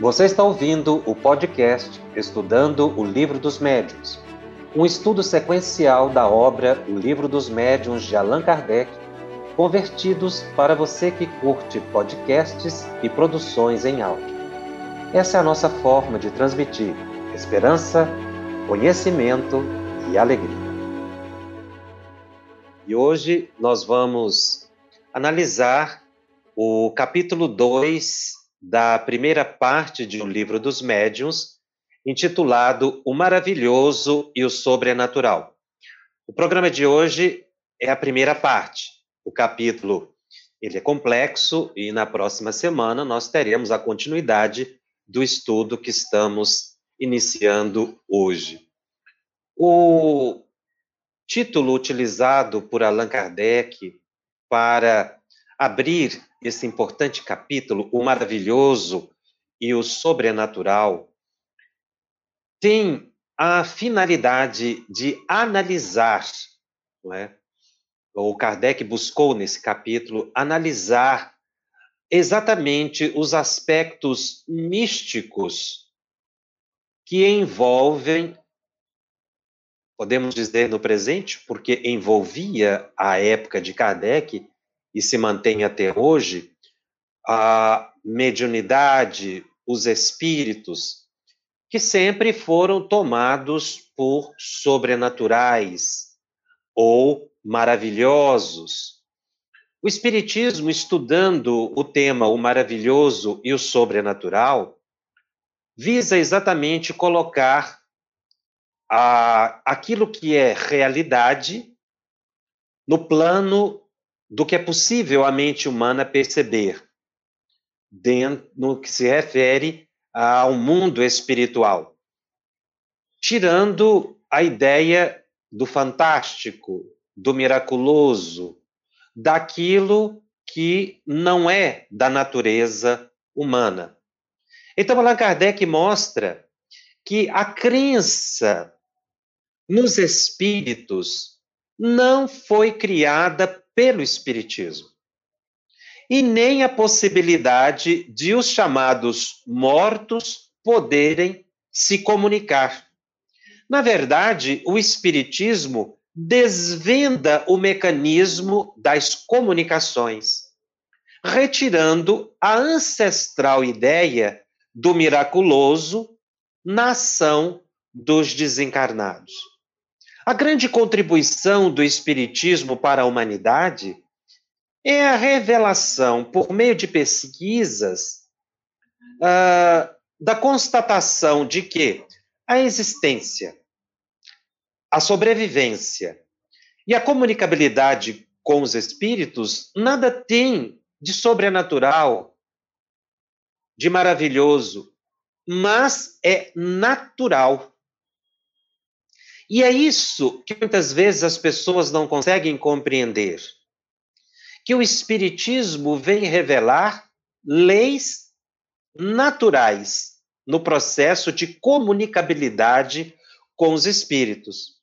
Você está ouvindo o podcast Estudando o Livro dos Médiuns, um estudo sequencial da obra O Livro dos Médiuns de Allan Kardec, convertidos para você que curte podcasts e produções em áudio. Essa é a nossa forma de transmitir esperança, conhecimento e alegria. E hoje nós vamos analisar o capítulo 2 da primeira parte de O Livro dos Médiuns, intitulado O Maravilhoso e o Sobrenatural. O programa de hoje é a primeira parte. O capítulo ele é complexo e na próxima semana nós teremos a continuidade do estudo que estamos iniciando hoje. O título utilizado por Allan Kardec para abrir esse importante capítulo, o maravilhoso e o sobrenatural, tem a finalidade de analisar, não é? o Kardec buscou nesse capítulo analisar exatamente os aspectos místicos que envolvem, podemos dizer no presente, porque envolvia a época de Kardec, e se mantém até hoje, a mediunidade, os espíritos, que sempre foram tomados por sobrenaturais ou maravilhosos. O Espiritismo, estudando o tema o maravilhoso e o sobrenatural, visa exatamente colocar a, aquilo que é realidade no plano do que é possível a mente humana perceber dentro, no que se refere ao mundo espiritual, tirando a ideia do fantástico, do miraculoso, daquilo que não é da natureza humana. Então, Allan Kardec mostra que a crença nos espíritos não foi criada pelo Espiritismo. E nem a possibilidade de os chamados mortos poderem se comunicar. Na verdade, o Espiritismo desvenda o mecanismo das comunicações, retirando a ancestral ideia do miraculoso na ação dos desencarnados. A grande contribuição do Espiritismo para a humanidade é a revelação, por meio de pesquisas, uh, da constatação de que a existência, a sobrevivência e a comunicabilidade com os espíritos nada tem de sobrenatural, de maravilhoso, mas é natural. E é isso que muitas vezes as pessoas não conseguem compreender. Que o Espiritismo vem revelar leis naturais no processo de comunicabilidade com os espíritos.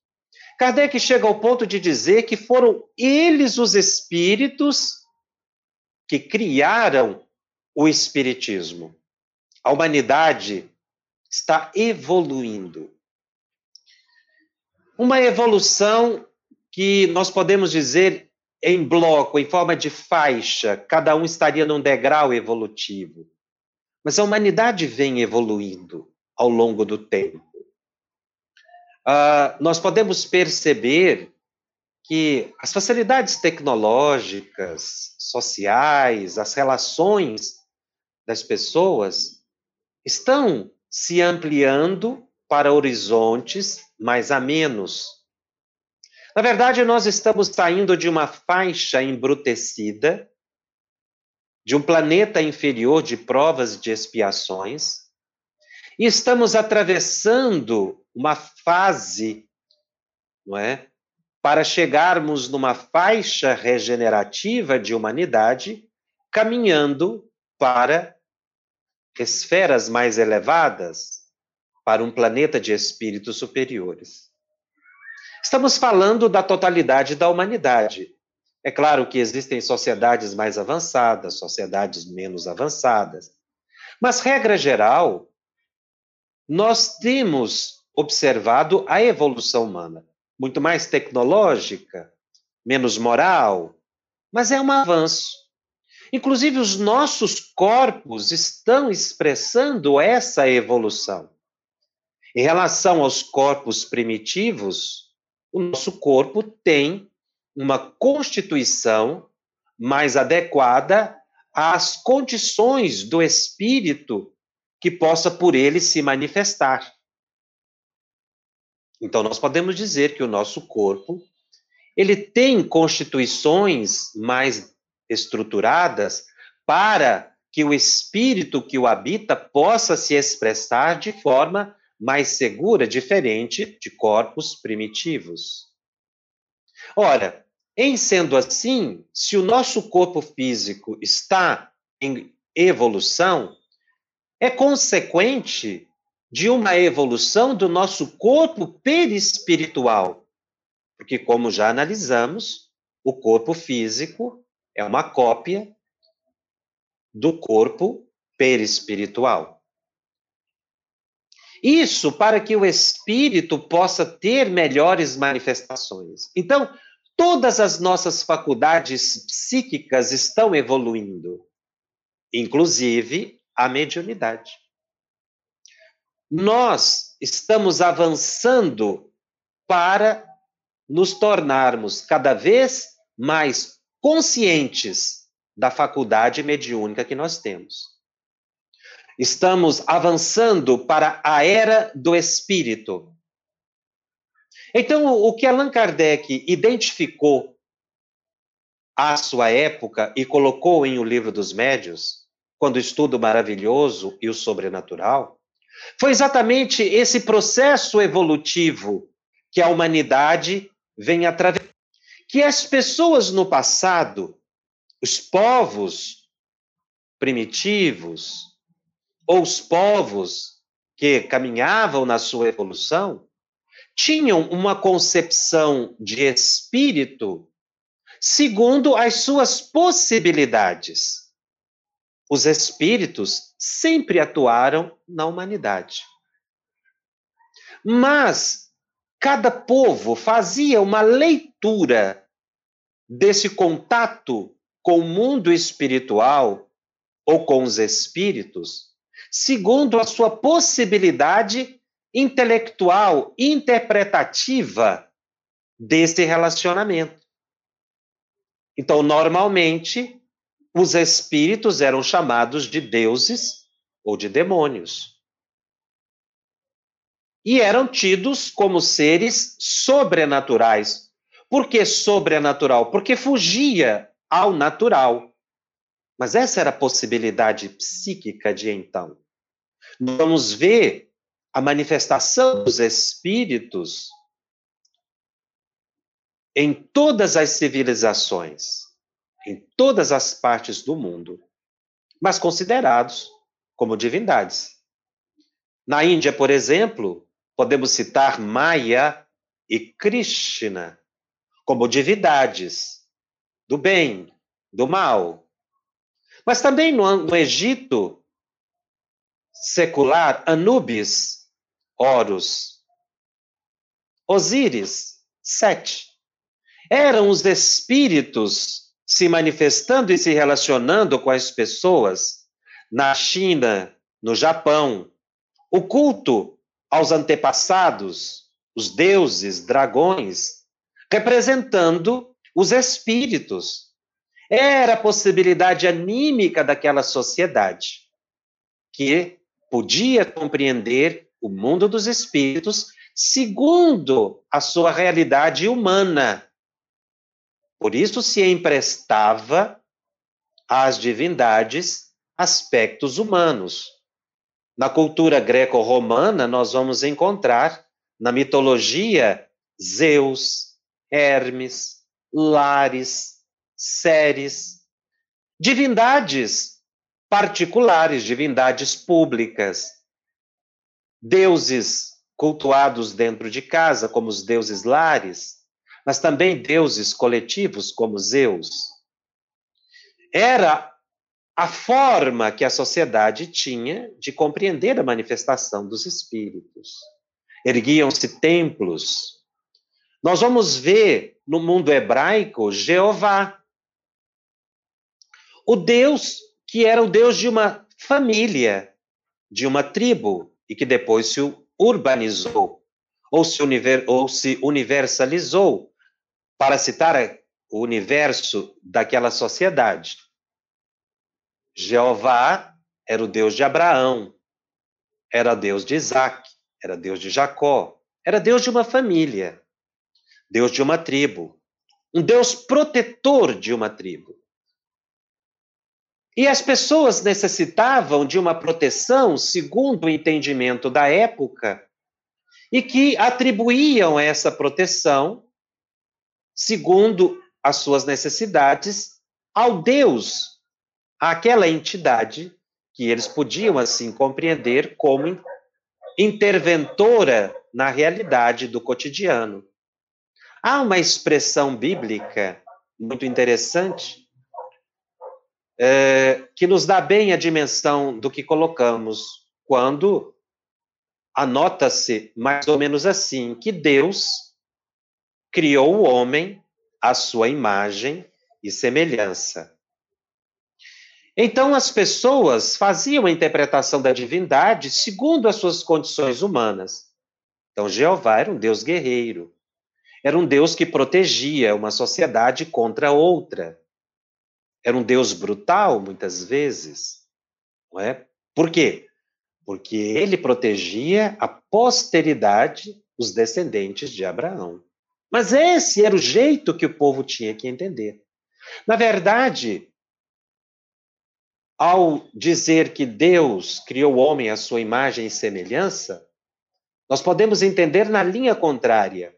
Kardec chega ao ponto de dizer que foram eles os espíritos que criaram o Espiritismo. A humanidade está evoluindo uma evolução que nós podemos dizer em bloco, em forma de faixa, cada um estaria num degrau evolutivo. Mas a humanidade vem evoluindo ao longo do tempo. Uh, nós podemos perceber que as facilidades tecnológicas, sociais, as relações das pessoas estão se ampliando para horizontes mais amenos. Na verdade, nós estamos saindo de uma faixa embrutecida, de um planeta inferior de provas e de expiações, e estamos atravessando uma fase, não é? Para chegarmos numa faixa regenerativa de humanidade, caminhando para esferas mais elevadas, para um planeta de espíritos superiores. Estamos falando da totalidade da humanidade. É claro que existem sociedades mais avançadas, sociedades menos avançadas. Mas, regra geral, nós temos observado a evolução humana, muito mais tecnológica, menos moral, mas é um avanço. Inclusive, os nossos corpos estão expressando essa evolução. Em relação aos corpos primitivos, o nosso corpo tem uma constituição mais adequada às condições do espírito que possa por ele se manifestar. Então nós podemos dizer que o nosso corpo ele tem constituições mais estruturadas para que o espírito que o habita possa se expressar de forma mais segura, diferente de corpos primitivos. Ora, em sendo assim, se o nosso corpo físico está em evolução, é consequente de uma evolução do nosso corpo perispiritual. Porque, como já analisamos, o corpo físico é uma cópia do corpo perispiritual. Isso para que o espírito possa ter melhores manifestações. Então, todas as nossas faculdades psíquicas estão evoluindo, inclusive a mediunidade. Nós estamos avançando para nos tornarmos cada vez mais conscientes da faculdade mediúnica que nós temos. Estamos avançando para a era do espírito. Então, o que Allan Kardec identificou à sua época e colocou em O Livro dos Médios quando estuda o maravilhoso e o sobrenatural, foi exatamente esse processo evolutivo que a humanidade vem atravessando. Que as pessoas no passado, os povos primitivos, ou os povos que caminhavam na sua evolução, tinham uma concepção de espírito segundo as suas possibilidades os espíritos sempre atuaram na humanidade. Mas cada povo fazia uma leitura desse contato com o mundo espiritual ou com os espíritos, segundo a sua possibilidade intelectual, interpretativa desse relacionamento. Então, normalmente, os espíritos eram chamados de deuses ou de demônios. E eram tidos como seres sobrenaturais. Por que sobrenatural? Porque fugia ao natural. Mas essa era a possibilidade psíquica de então. Vamos ver a manifestação dos espíritos em todas as civilizações em todas as partes do mundo, mas considerados como divindades. Na Índia, por exemplo, podemos citar Maya e Krishna como divindades do bem, do mal. Mas também no, no Egito secular, Anubis, Horus, Osíris, Sete. Eram os espíritos se manifestando e se relacionando com as pessoas na China, no Japão. O culto aos antepassados, os deuses, dragões, representando os espíritos. Era a possibilidade anímica daquela sociedade que podia compreender o mundo dos espíritos segundo a sua realidade humana por isso se emprestava às divindades aspectos humanos. Na cultura greco-romana, nós vamos encontrar na mitologia Zeus, Hermes, Lares, Ceres, divindades particulares, divindades públicas, deuses cultuados dentro de casa, como os deuses Lares, mas também deuses coletivos como Zeus. Era a forma que a sociedade tinha de compreender a manifestação dos espíritos. Erguiam-se templos. Nós vamos ver no mundo hebraico Jeová, o Deus que era o Deus de uma família, de uma tribo, e que depois se urbanizou, ou se, univer, ou se universalizou, para citar o universo daquela sociedade. Jeová era o Deus de Abraão, era Deus de Isaac, era Deus de Jacó, era Deus de uma família, Deus de uma tribo, um Deus protetor de uma tribo. E as pessoas necessitavam de uma proteção segundo o entendimento da época e que atribuíam essa proteção segundo as suas necessidades ao Deus, àquela entidade que eles podiam assim compreender como interventora na realidade do cotidiano. Há uma expressão bíblica muito interessante é, que nos dá bem a dimensão do que colocamos quando anota-se mais ou menos assim que Deus criou o homem à sua imagem e semelhança. Então as pessoas faziam a interpretação da divindade segundo as suas condições humanas. Então Jeová era um Deus guerreiro. Era um Deus que protegia uma sociedade contra outra. Era um Deus brutal, muitas vezes. Não é? Por quê? Porque ele protegia a posteridade, os descendentes de Abraão. Mas esse era o jeito que o povo tinha que entender. Na verdade, ao dizer que Deus criou o homem à sua imagem e semelhança, nós podemos entender na linha contrária.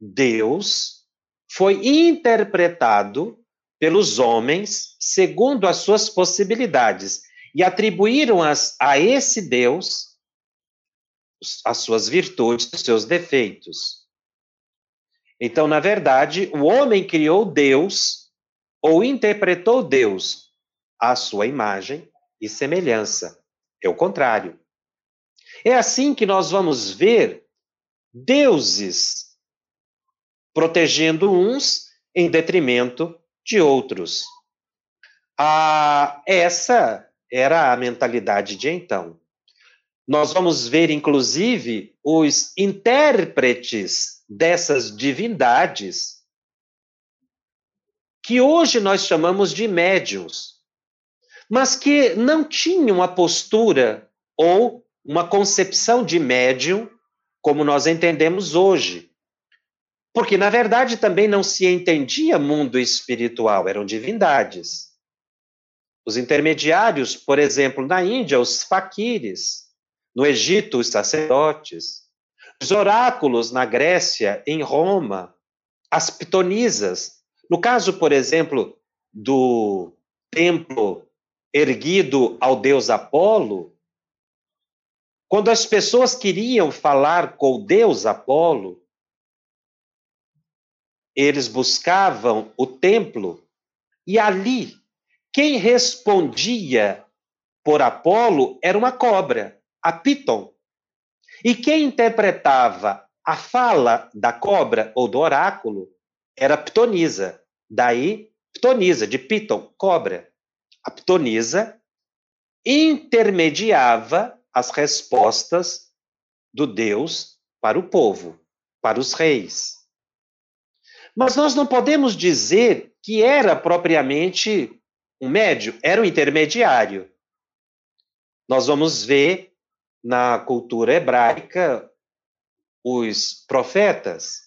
Deus foi interpretado pelos homens segundo as suas possibilidades e atribuíram as, a esse Deus as suas virtudes, os seus defeitos. Então, na verdade, o homem criou Deus ou interpretou Deus à sua imagem e semelhança. É o contrário. É assim que nós vamos ver deuses protegendo uns em detrimento de outros. Ah, essa era a mentalidade de então. Nós vamos ver, inclusive, os intérpretes dessas divindades, que hoje nós chamamos de médiums, mas que não tinham a postura ou uma concepção de médium como nós entendemos hoje. Porque, na verdade, também não se entendia mundo espiritual, eram divindades. Os intermediários, por exemplo, na Índia, os faquires, no Egito, os sacerdotes, os oráculos na Grécia, em Roma, as pitonisas. No caso, por exemplo, do templo erguido ao deus Apolo, quando as pessoas queriam falar com o deus Apolo, eles buscavam o templo e ali quem respondia por Apolo era uma cobra, a Piton. E quem interpretava a fala da cobra ou do oráculo era Ptonisa. Daí, Ptonisa, de Piton, cobra. A Ptonisa intermediava as respostas do Deus para o povo, para os reis. Mas nós não podemos dizer que era propriamente um médio, era um intermediário. Nós vamos ver na cultura hebraica os profetas.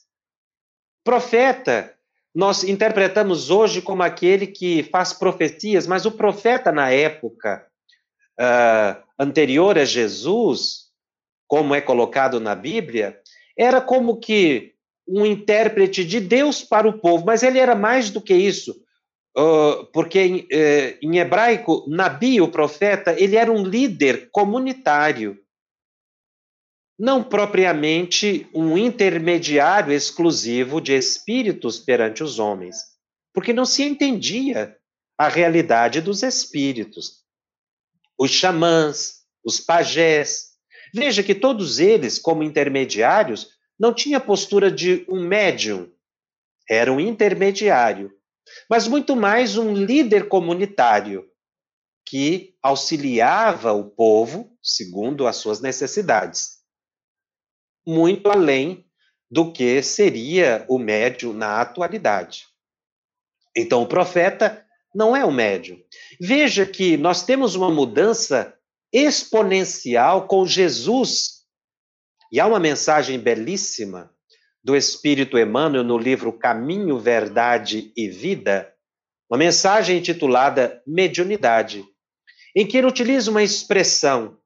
Profeta, nós interpretamos hoje como aquele que faz profecias, mas o profeta na época uh, anterior a Jesus, como é colocado na Bíblia, era como que um intérprete de Deus para o povo, mas ele era mais do que isso, porque em, em hebraico, Nabi, o profeta, ele era um líder comunitário, não propriamente um intermediário exclusivo de espíritos perante os homens, porque não se entendia a realidade dos espíritos. Os xamãs, os pajés. Veja que todos eles, como intermediários, não tinham postura de um médium, era um intermediário, mas muito mais um líder comunitário que auxiliava o povo segundo as suas necessidades. Muito além do que seria o médium na atualidade. Então, o profeta não é o médium. Veja que nós temos uma mudança exponencial com Jesus. E há uma mensagem belíssima do Espírito Emmanuel no livro Caminho, Verdade e Vida, uma mensagem intitulada Mediunidade, em que ele utiliza uma expressão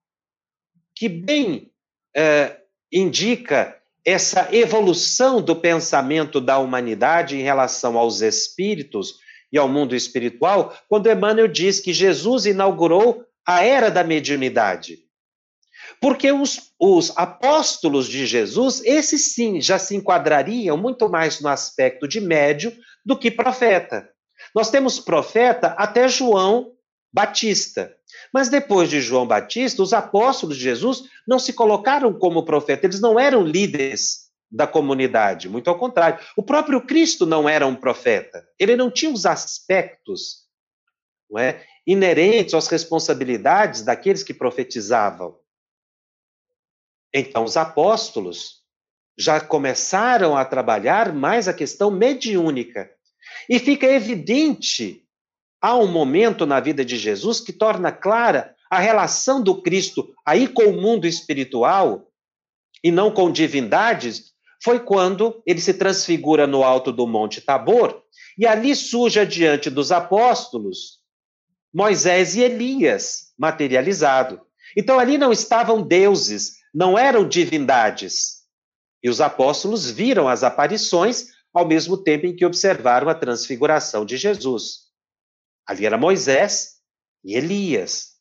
que bem eh, indica essa evolução do pensamento da humanidade em relação aos espíritos e ao mundo espiritual, quando Emmanuel diz que Jesus inaugurou a era da mediunidade. Porque os, os apóstolos de Jesus, esses sim, já se enquadrariam muito mais no aspecto de médio do que profeta. Nós temos profeta até João Batista. Mas depois de João Batista, os apóstolos de Jesus não se colocaram como profeta, eles não eram líderes da comunidade, muito ao contrário. O próprio Cristo não era um profeta, ele não tinha os aspectos não é, inerentes às responsabilidades daqueles que profetizavam. Então, os apóstolos já começaram a trabalhar mais a questão mediúnica. E fica evidente há um momento na vida de Jesus que torna clara a relação do Cristo aí com o mundo espiritual e não com divindades, foi quando ele se transfigura no alto do Monte Tabor e ali surge diante dos apóstolos Moisés e Elias materializado. Então ali não estavam deuses, não eram divindades. E os apóstolos viram as aparições ao mesmo tempo em que observaram a transfiguração de Jesus. Ali era Moisés e Elias.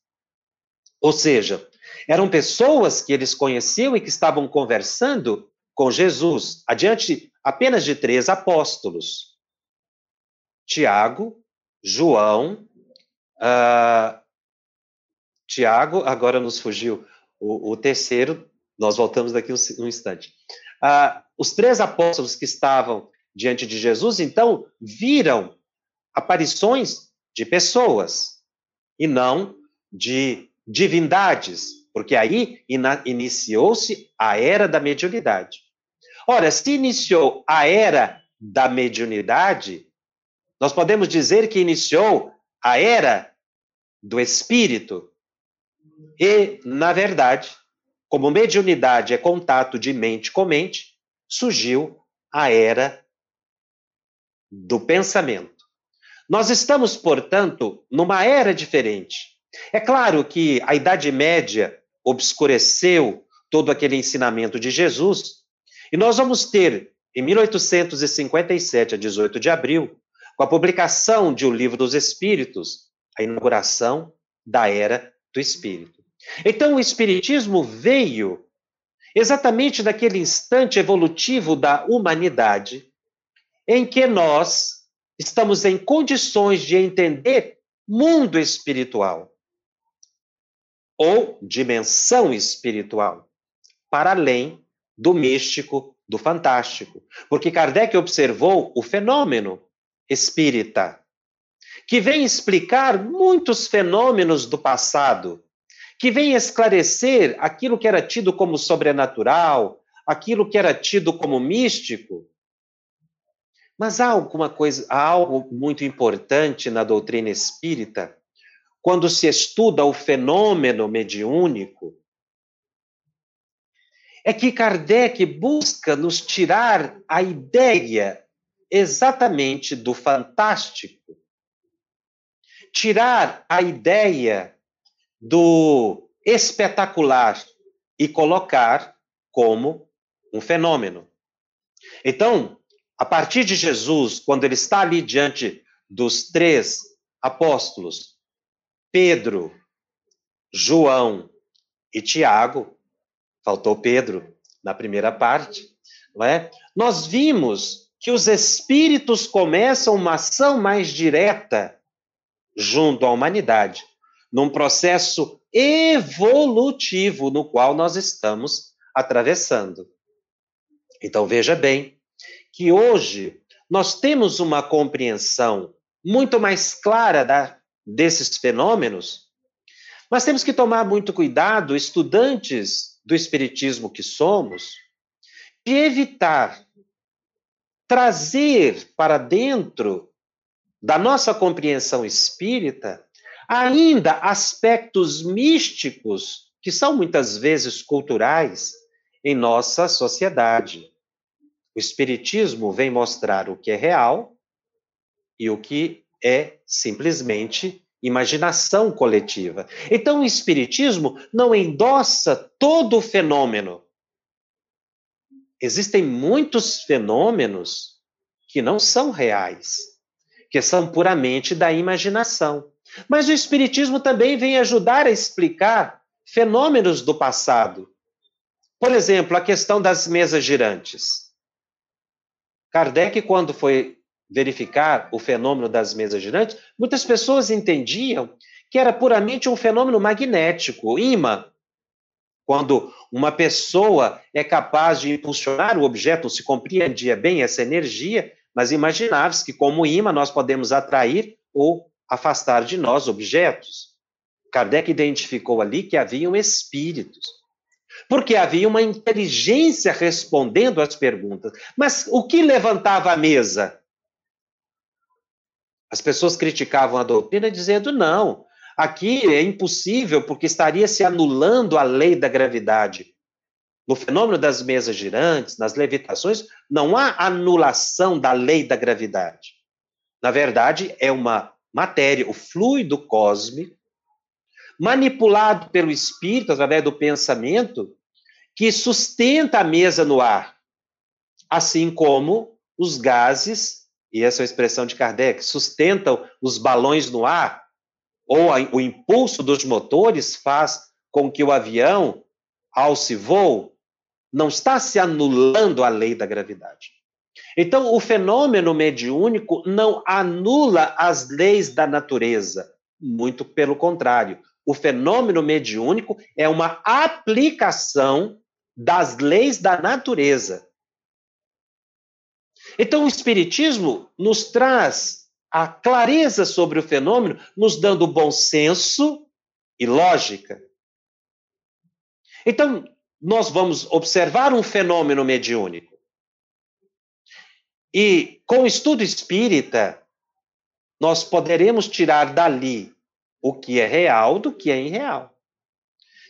Ou seja, eram pessoas que eles conheciam e que estavam conversando com Jesus, adiante apenas de três apóstolos: Tiago, João, uh, Tiago, agora nos fugiu o, o, terceiro, nós voltamos daqui um, um instante. Uh, os três apóstolos que estavam diante de Jesus, então, viram aparições de pessoas e não de divindades, porque aí iniciou-se a era da mediunidade. Ora, se iniciou a era da mediunidade, nós podemos dizer que iniciou a era do espírito. E, na verdade, como mediunidade é contato de mente com mente, surgiu a era do pensamento. Nós estamos, portanto, numa era diferente. É claro que a Idade Média obscureceu todo aquele ensinamento de Jesus, e nós vamos ter, em 1857, a 18 de abril, com a publicação de O Livro dos Espíritos, a inauguração da Era do Espírito. Então, o Espiritismo veio exatamente naquele instante evolutivo da humanidade em que nós estamos em condições de entender mundo espiritual ou dimensão espiritual, para além do místico, do fantástico. Porque Kardec observou o fenômeno espírita, que vem explicar muitos fenômenos do passado, que vem esclarecer aquilo que era tido como sobrenatural, aquilo que era tido como místico, mas há alguma coisa, há algo muito importante na doutrina espírita, quando se estuda o fenômeno mediúnico, é que Kardec busca nos tirar a ideia exatamente do fantástico, tirar a ideia do espetacular e colocar como um fenômeno. Então, a partir de Jesus, quando ele está ali diante dos três apóstolos, Pedro, João e Tiago, faltou Pedro na primeira parte, não é? Nós vimos que os espíritos começam uma ação mais direta junto à humanidade, num processo evolutivo no qual nós estamos atravessando. Então veja bem que hoje nós temos uma compreensão muito mais clara da, desses fenômenos, mas temos que tomar muito cuidado, estudantes do Espiritismo que somos, de evitar trazer para dentro da nossa compreensão espírita ainda aspectos místicos que são muitas vezes culturais em nossa sociedade. O Espiritismo vem mostrar o que é real e o que é simplesmente imaginação coletiva. Então, o Espiritismo não endossa todo o fenômeno. Existem muitos fenômenos que não são reais, que são puramente da imaginação. Mas o Espiritismo também vem ajudar a explicar fenômenos do passado. Por exemplo, a questão das mesas girantes. Kardec, quando foi verificar o fenômeno das mesas girantes, muitas pessoas entendiam que era puramente um fenômeno magnético, imã. Quando uma pessoa é capaz de impulsionar o objeto, se compreendia bem essa energia, mas imaginava-se que, como imã, nós podemos atrair ou afastar de nós objetos. Kardec identificou ali que haviam espíritos porque havia uma inteligência respondendo às perguntas. Mas o que levantava a mesa? As pessoas criticavam a doutrina dizendo: não, aqui é impossível, porque estaria se anulando a lei da gravidade. No fenômeno das mesas girantes, nas levitações, não há anulação da lei da gravidade. Na verdade, é uma matéria, o fluido cósmico, manipulado pelo espírito através do pensamento, que sustenta a mesa no ar, assim como os gases, e essa é a expressão de Kardec, sustentam os balões no ar, ou a, o impulso dos motores faz com que o avião, ao se voe, não está se anulando a lei da gravidade. Então, o fenômeno mediúnico não anula as leis da natureza, muito pelo contrário. O fenômeno mediúnico é uma aplicação das leis da natureza. Então, o Espiritismo nos traz a clareza sobre o fenômeno, nos dando bom senso e lógica. Então, nós vamos observar um fenômeno mediúnico. E com o estudo espírita, nós poderemos tirar dali o que é real do que é irreal.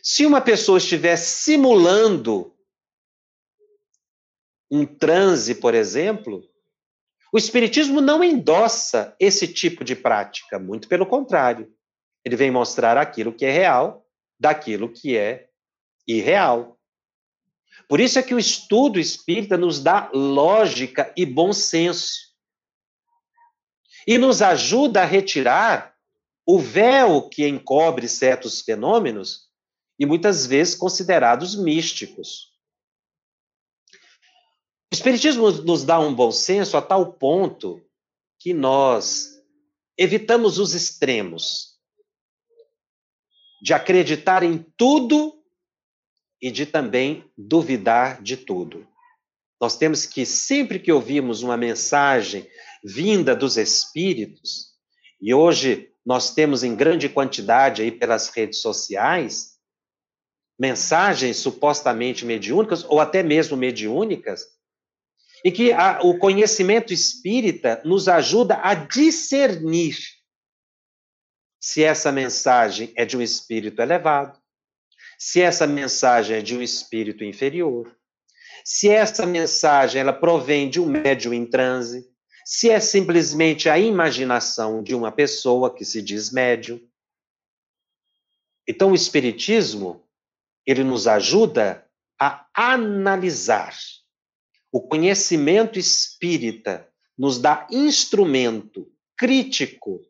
Se uma pessoa estiver simulando um transe, por exemplo, o Espiritismo não endossa esse tipo de prática, muito pelo contrário. Ele vem mostrar aquilo que é real daquilo que é irreal. Por isso é que o estudo espírita nos dá lógica e bom senso. E nos ajuda a retirar o véu que encobre certos fenômenos e muitas vezes considerados místicos. O Espiritismo nos dá um bom senso a tal ponto que nós evitamos os extremos de acreditar em tudo e de também duvidar de tudo. Nós temos que, sempre que ouvimos uma mensagem vinda dos Espíritos, e hoje nós temos em grande quantidade aí pelas redes sociais, mensagens supostamente mediúnicas, ou até mesmo mediúnicas, e que a, o conhecimento espírita nos ajuda a discernir se essa mensagem é de um espírito elevado, se essa mensagem é de um espírito inferior, se essa mensagem ela provém de um médium em transe, se é simplesmente a imaginação de uma pessoa que se diz médium. Então, o Espiritismo ele nos ajuda a analisar. O conhecimento espírita nos dá instrumento crítico,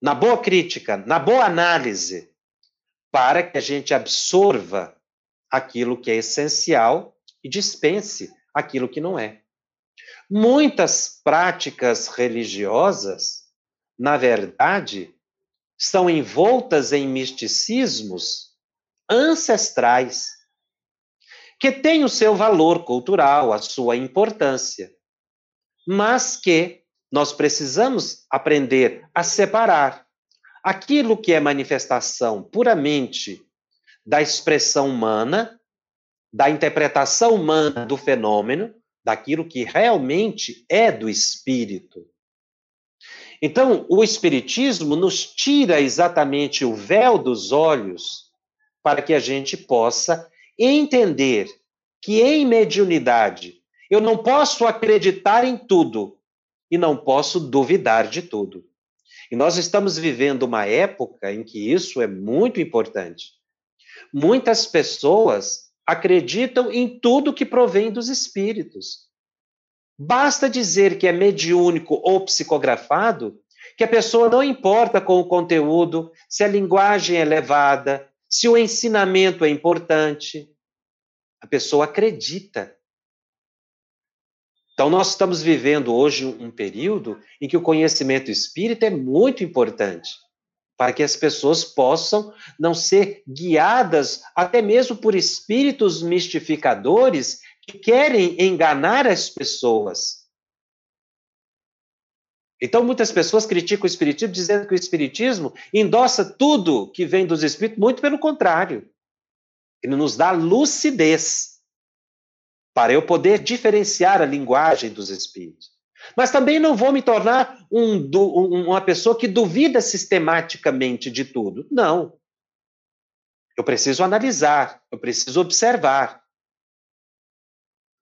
na boa crítica, na boa análise, para que a gente absorva aquilo que é essencial e dispense aquilo que não é. Muitas práticas religiosas na verdade, estão envoltas em misticismos ancestrais, que têm o seu valor cultural, a sua importância, mas que nós precisamos aprender a separar aquilo que é manifestação puramente da expressão humana, da interpretação humana do fenômeno, daquilo que realmente é do espírito. Então, o Espiritismo nos tira exatamente o véu dos olhos para que a gente possa entender que em mediunidade eu não posso acreditar em tudo e não posso duvidar de tudo. E nós estamos vivendo uma época em que isso é muito importante. Muitas pessoas acreditam em tudo que provém dos espíritos. Basta dizer que é mediúnico ou psicografado, que a pessoa não importa com o conteúdo, se a linguagem é elevada, se o ensinamento é importante. A pessoa acredita. Então, nós estamos vivendo hoje um período em que o conhecimento espírita é muito importante para que as pessoas possam não ser guiadas até mesmo por espíritos mistificadores que querem enganar as pessoas. Então, muitas pessoas criticam o Espiritismo dizendo que o Espiritismo endossa tudo que vem dos Espíritos, muito pelo contrário. Ele nos dá lucidez para eu poder diferenciar a linguagem dos Espíritos. Mas também não vou me tornar um, um, uma pessoa que duvida sistematicamente de tudo. Não. Eu preciso analisar, eu preciso observar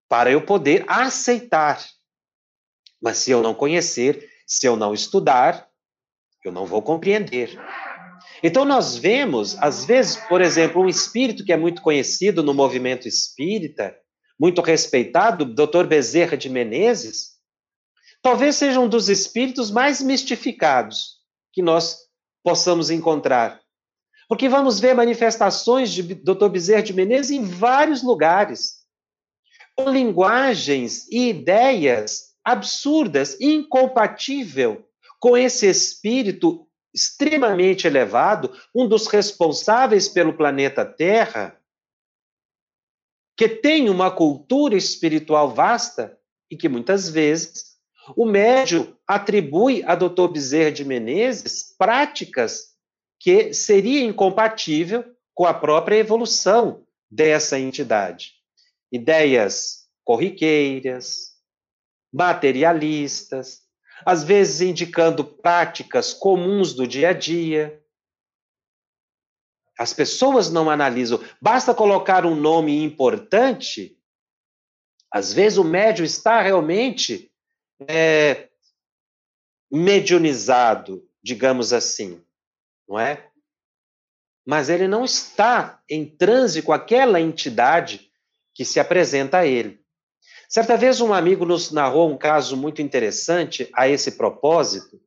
para eu poder aceitar. Mas se eu não conhecer, se eu não estudar, eu não vou compreender. Então, nós vemos, às vezes, por exemplo, um espírito que é muito conhecido no movimento espírita, muito respeitado, Dr. Bezerra de Menezes, talvez seja um dos espíritos mais mistificados que nós possamos encontrar. Porque vamos ver manifestações de Dr. Bezerra de Menezes em vários lugares com linguagens e ideias absurdas, incompatível com esse espírito extremamente elevado, um dos responsáveis pelo planeta Terra, que tem uma cultura espiritual vasta e que muitas vezes o médio atribui a Dr. Bezerra de Menezes práticas que seria incompatível com a própria evolução dessa entidade ideias corriqueiras, materialistas, às vezes indicando práticas comuns do dia a dia. As pessoas não analisam. Basta colocar um nome importante. Às vezes o médium está realmente é, mediunizado, digamos assim, não é? Mas ele não está em transe com aquela entidade que se apresenta a ele. Certa vez, um amigo nos narrou um caso muito interessante a esse propósito.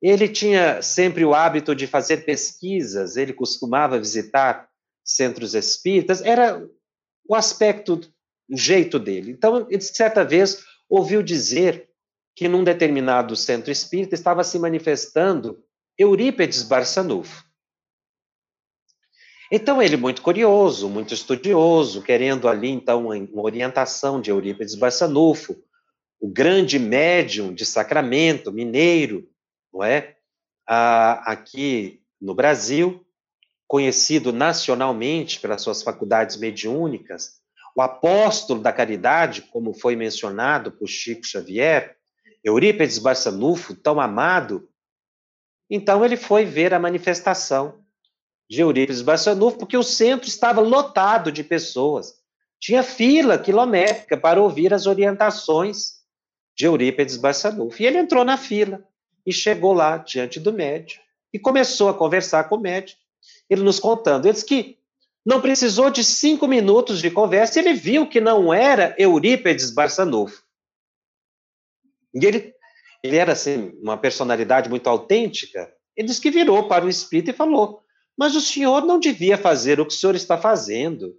Ele tinha sempre o hábito de fazer pesquisas, ele costumava visitar centros espíritas, era o aspecto, o jeito dele. Então, ele, certa vez, ouviu dizer que num determinado centro espírita estava se manifestando Eurípedes Barçanufo. Então, ele muito curioso, muito estudioso, querendo ali, então, uma orientação de Eurípides Barçanufo, o grande médium de Sacramento, mineiro, não é? Ah, aqui no Brasil, conhecido nacionalmente pelas suas faculdades mediúnicas, o apóstolo da caridade, como foi mencionado por Chico Xavier, Eurípides Barçanufo, tão amado, então ele foi ver a manifestação de Eurípides Barçanufo, porque o centro estava lotado de pessoas. Tinha fila quilométrica para ouvir as orientações de Eurípides Barçanufo. E ele entrou na fila e chegou lá diante do médico e começou a conversar com o médico. Ele nos contando, ele disse que não precisou de cinco minutos de conversa, ele viu que não era Eurípides Barçanufo. E ele, ele era assim, uma personalidade muito autêntica. Ele disse que virou para o espírito e falou: mas o senhor não devia fazer o que o senhor está fazendo.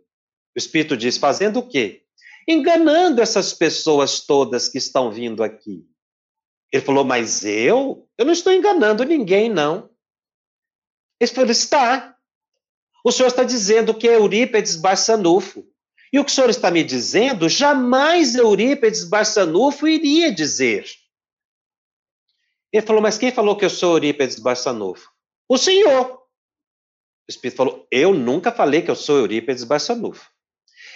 O Espírito diz: fazendo o quê? Enganando essas pessoas todas que estão vindo aqui. Ele falou, mas eu? Eu não estou enganando ninguém, não. Ele falou, está. O senhor está dizendo que é Eurípedes Barçanufo. E o que o senhor está me dizendo, jamais Eurípedes Barçanufo iria dizer. Ele falou, mas quem falou que eu sou Eurípedes Barçanufo? O senhor. O Espírito falou, eu nunca falei que eu sou Eurípedes Barçanufo.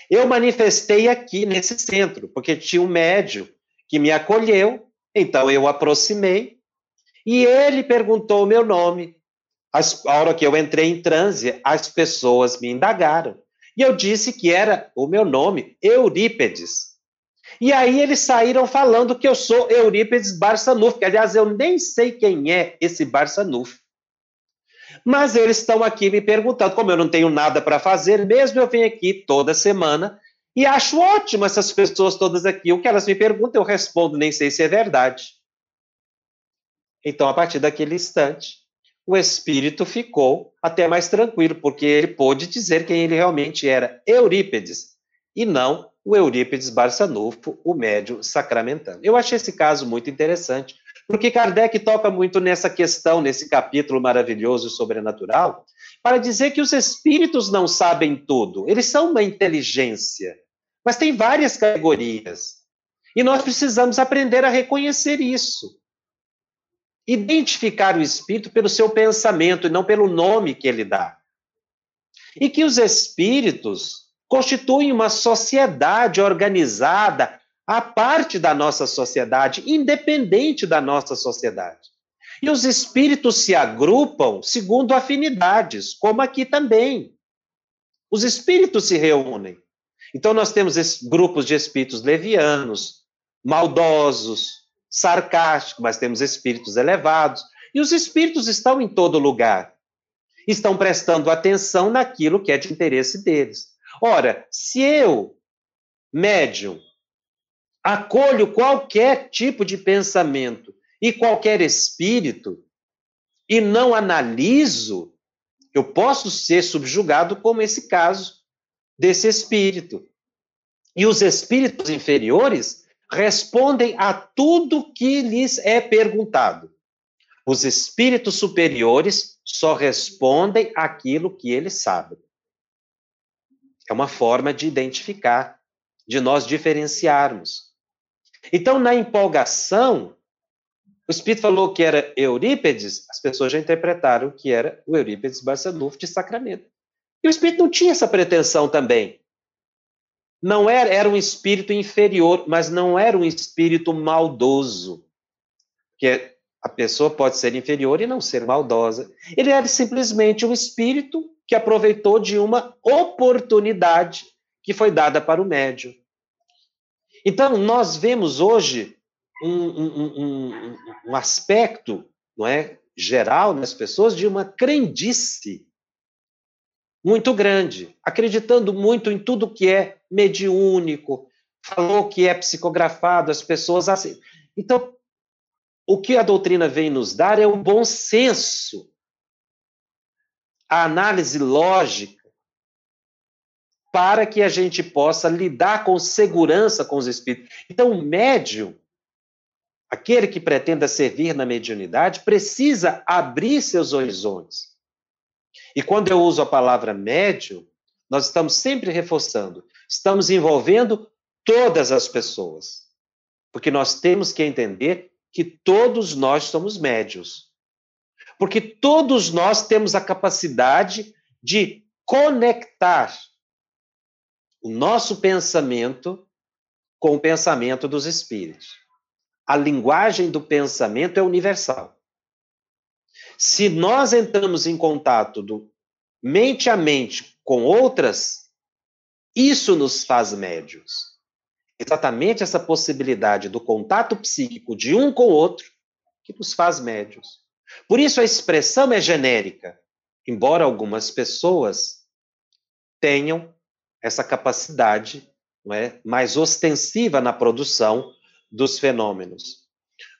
Eu manifestei aqui nesse centro, porque tinha um médio que me acolheu, então eu aproximei, e ele perguntou o meu nome. A hora que eu entrei em transe, as pessoas me indagaram. E eu disse que era o meu nome, Eurípedes. E aí eles saíram falando que eu sou Eurípedes Barçanufo, que aliás eu nem sei quem é esse Barçanufo. Mas eles estão aqui me perguntando, como eu não tenho nada para fazer, mesmo eu venho aqui toda semana e acho ótimo essas pessoas todas aqui. O que elas me perguntam, eu respondo, nem sei se é verdade. Então, a partir daquele instante, o espírito ficou até mais tranquilo, porque ele pôde dizer quem ele realmente era, Eurípedes, e não o Eurípedes Barçanufo, o médio sacramentano. Eu achei esse caso muito interessante, porque Kardec toca muito nessa questão, nesse capítulo maravilhoso sobrenatural, para dizer que os espíritos não sabem tudo, eles são uma inteligência, mas tem várias categorias. E nós precisamos aprender a reconhecer isso identificar o espírito pelo seu pensamento e não pelo nome que ele dá. E que os espíritos constituem uma sociedade organizada à parte da nossa sociedade, independente da nossa sociedade. E os espíritos se agrupam segundo afinidades, como aqui também. Os espíritos se reúnem. Então, nós temos grupos de espíritos levianos, maldosos, sarcástico, mas temos espíritos elevados. E os espíritos estão em todo lugar. Estão prestando atenção naquilo que é de interesse deles. Ora, se eu, médium, acolho qualquer tipo de pensamento e qualquer espírito e não analiso, eu posso ser subjugado como esse caso desse espírito. E os espíritos inferiores respondem a tudo que lhes é perguntado. Os espíritos superiores só respondem aquilo que eles sabem. É uma forma de identificar, de nós diferenciarmos. Então, na empolgação, o Espírito falou que era Eurípedes, as pessoas já interpretaram que era o Eurípedes Barçanufo de Sacramento. E o Espírito não tinha essa pretensão também não era, era um espírito inferior, mas não era um espírito maldoso. Porque a pessoa pode ser inferior e não ser maldosa. Ele era simplesmente um espírito que aproveitou de uma oportunidade que foi dada para o médium. Então, nós vemos hoje um, um, um, um aspecto não é, geral nas pessoas de uma crendice muito grande, acreditando muito em tudo que é mediúnico, falou que é psicografado, as pessoas assim. Então, o que a doutrina vem nos dar é o bom senso, a análise lógica, para que a gente possa lidar com segurança com os espíritos. Então, o médium, aquele que pretenda servir na mediunidade, precisa abrir seus horizontes e quando eu uso a palavra médium, nós estamos sempre reforçando, estamos envolvendo todas as pessoas. Porque nós temos que entender que todos nós somos médios. Porque todos nós temos a capacidade de conectar o nosso pensamento com o pensamento dos espíritos. A linguagem do pensamento é universal. Se nós entramos em contato do mente a mente com outras, isso nos faz médios. Exatamente essa possibilidade do contato psíquico de um com o outro que nos faz médios. Por isso a expressão é genérica, embora algumas pessoas tenham essa capacidade não é, mais ostensiva na produção dos fenômenos.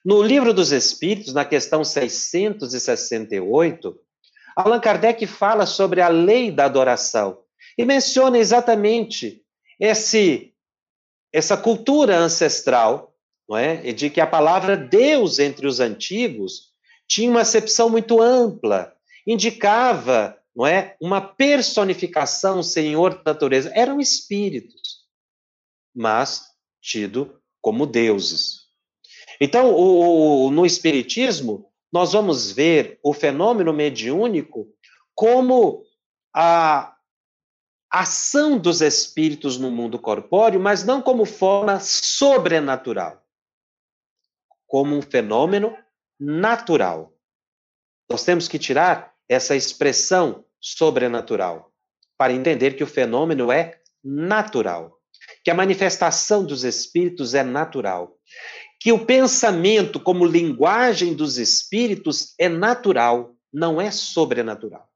No Livro dos Espíritos, na questão 668, Allan Kardec fala sobre a lei da adoração e menciona exatamente esse, essa cultura ancestral não é? de que a palavra Deus entre os antigos tinha uma acepção muito ampla, indicava não é, uma personificação, Senhor da natureza. Eram espíritos, mas tido como deuses. Então, o, o, no Espiritismo, nós vamos ver o fenômeno mediúnico como a ação dos espíritos no mundo corpóreo, mas não como forma sobrenatural, como um fenômeno natural. Nós temos que tirar essa expressão sobrenatural para entender que o fenômeno é natural, que a manifestação dos espíritos é natural, que o pensamento como linguagem dos espíritos é natural, não é sobrenatural.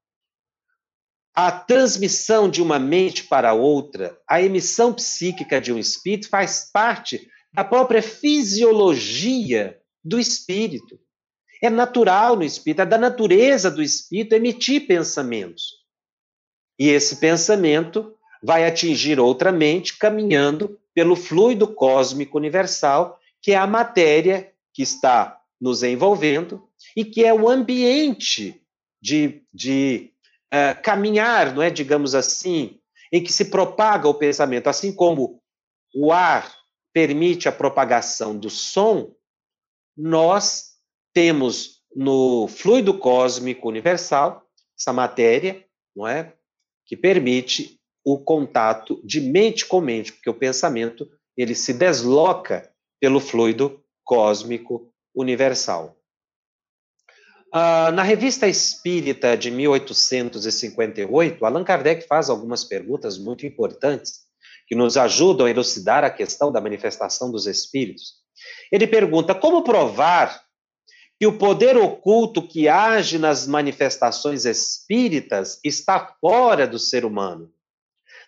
A transmissão de uma mente para outra, a emissão psíquica de um espírito faz parte da própria fisiologia do espírito. É natural no espírito, é da natureza do espírito emitir pensamentos. E esse pensamento vai atingir outra mente caminhando pelo fluido cósmico universal, que é a matéria que está nos envolvendo e que é o ambiente de, de uh, caminhar, não é, digamos assim, em que se propaga o pensamento, assim como o ar permite a propagação do som, nós temos no fluido cósmico universal essa matéria, não é, que permite o contato de mente com mente, porque o pensamento ele se desloca pelo fluido cósmico universal. Ah, na Revista Espírita de 1858, Allan Kardec faz algumas perguntas muito importantes que nos ajudam a elucidar a questão da manifestação dos espíritos. Ele pergunta: como provar que o poder oculto que age nas manifestações espíritas está fora do ser humano?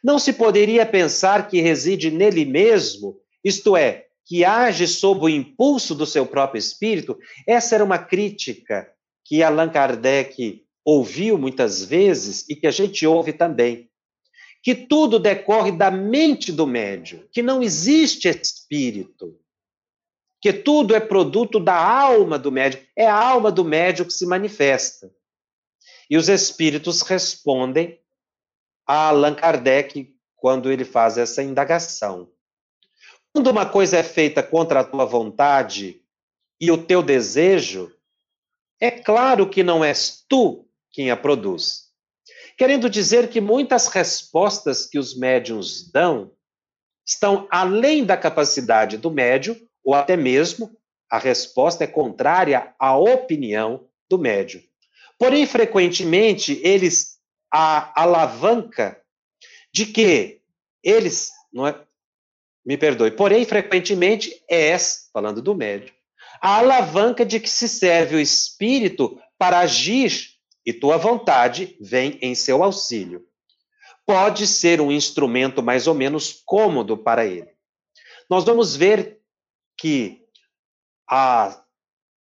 Não se poderia pensar que reside nele mesmo, isto é, que age sob o impulso do seu próprio espírito? Essa era uma crítica que Allan Kardec ouviu muitas vezes e que a gente ouve também. Que tudo decorre da mente do médium, que não existe espírito que tudo é produto da alma do médium, é a alma do médium que se manifesta. E os espíritos respondem a Allan Kardec quando ele faz essa indagação. Quando uma coisa é feita contra a tua vontade e o teu desejo, é claro que não és tu quem a produz. Querendo dizer que muitas respostas que os médiums dão estão além da capacidade do médium ou até mesmo a resposta é contrária à opinião do médium. Porém, frequentemente, eles a alavanca de que eles, não é, me perdoe, porém, frequentemente és, falando do médium, a alavanca de que se serve o espírito para agir e tua vontade vem em seu auxílio. Pode ser um instrumento mais ou menos cômodo para ele. Nós vamos ver que a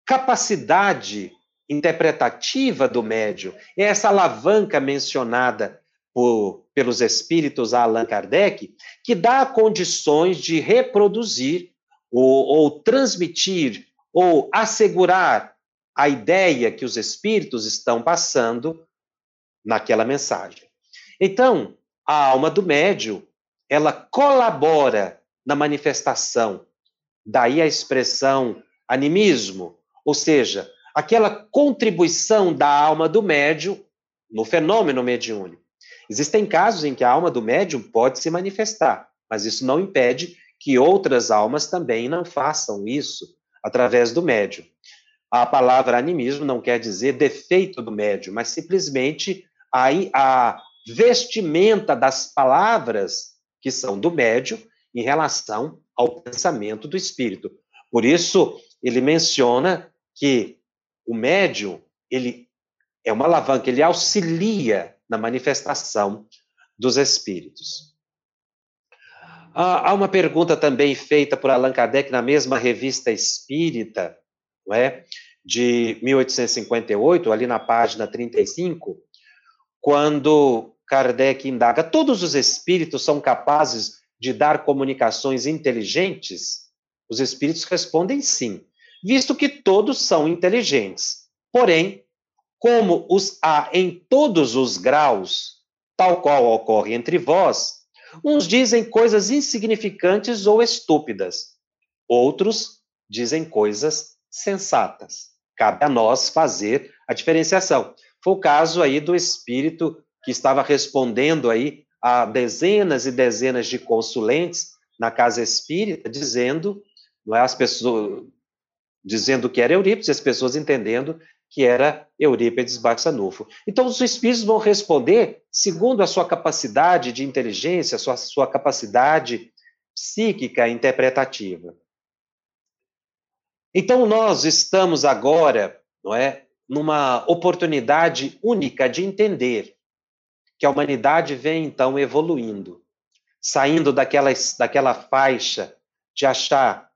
capacidade interpretativa do médium é essa alavanca mencionada por, pelos espíritos Allan Kardec, que dá condições de reproduzir ou, ou transmitir ou assegurar a ideia que os espíritos estão passando naquela mensagem. Então, a alma do médium, ela colabora na manifestação Daí a expressão animismo, ou seja, aquela contribuição da alma do médium no fenômeno mediúnico. Existem casos em que a alma do médium pode se manifestar, mas isso não impede que outras almas também não façam isso através do médium. A palavra animismo não quer dizer defeito do médium, mas simplesmente a, a vestimenta das palavras que são do médium em relação ao pensamento do espírito. Por isso, ele menciona que o médium, ele é uma alavanca, ele auxilia na manifestação dos espíritos. Há uma pergunta também feita por Allan Kardec na mesma revista Espírita, não é? de 1858, ali na página 35, quando Kardec indaga: todos os espíritos são capazes de dar comunicações inteligentes? Os espíritos respondem sim, visto que todos são inteligentes. Porém, como os há em todos os graus, tal qual ocorre entre vós, uns dizem coisas insignificantes ou estúpidas, outros dizem coisas sensatas. Cabe a nós fazer a diferenciação. Foi o caso aí do espírito que estava respondendo aí a dezenas e dezenas de consulentes na casa espírita, dizendo, não é as pessoas dizendo que era Eurípides, as pessoas entendendo que era Eurípides Barçanufo. Então, os espíritos vão responder segundo a sua capacidade de inteligência, a sua, sua capacidade psíquica interpretativa. Então, nós estamos agora, não é, numa oportunidade única de entender que a humanidade vem então evoluindo, saindo daquela, daquela faixa de achar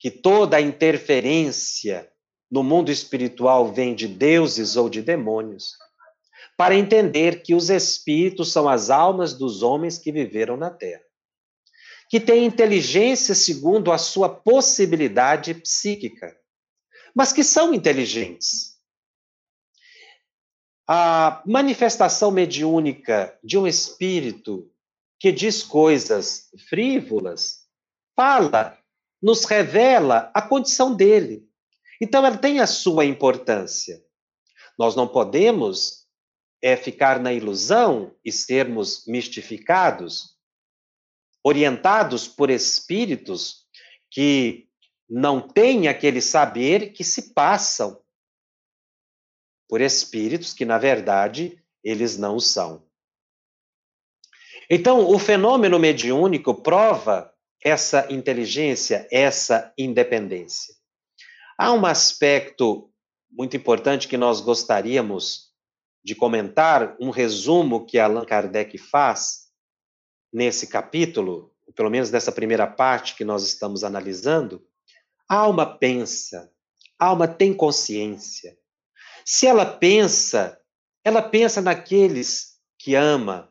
que toda a interferência no mundo espiritual vem de deuses ou de demônios, para entender que os espíritos são as almas dos homens que viveram na Terra, que têm inteligência segundo a sua possibilidade psíquica, mas que são inteligentes a manifestação mediúnica de um espírito que diz coisas frívolas, fala, nos revela a condição dele. Então, ela tem a sua importância. Nós não podemos é, ficar na ilusão e sermos mistificados, orientados por espíritos que não têm aquele saber que se passam por espíritos que, na verdade, eles não são. Então, o fenômeno mediúnico prova essa inteligência, essa independência. Há um aspecto muito importante que nós gostaríamos de comentar, um resumo que Allan Kardec faz nesse capítulo, pelo menos nessa primeira parte que nós estamos analisando. A alma pensa, a alma tem consciência, se ela pensa, ela pensa naqueles que ama.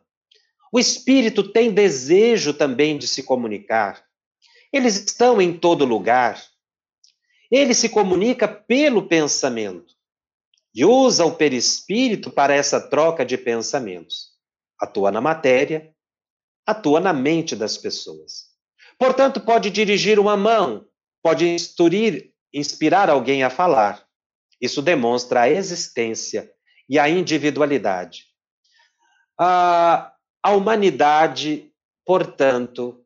O espírito tem desejo também de se comunicar. Eles estão em todo lugar. Ele se comunica pelo pensamento e usa o perispírito para essa troca de pensamentos. Atua na matéria, atua na mente das pessoas. Portanto, pode dirigir uma mão, pode instruir, inspirar alguém a falar. Isso demonstra a existência e a individualidade. A, a humanidade, portanto,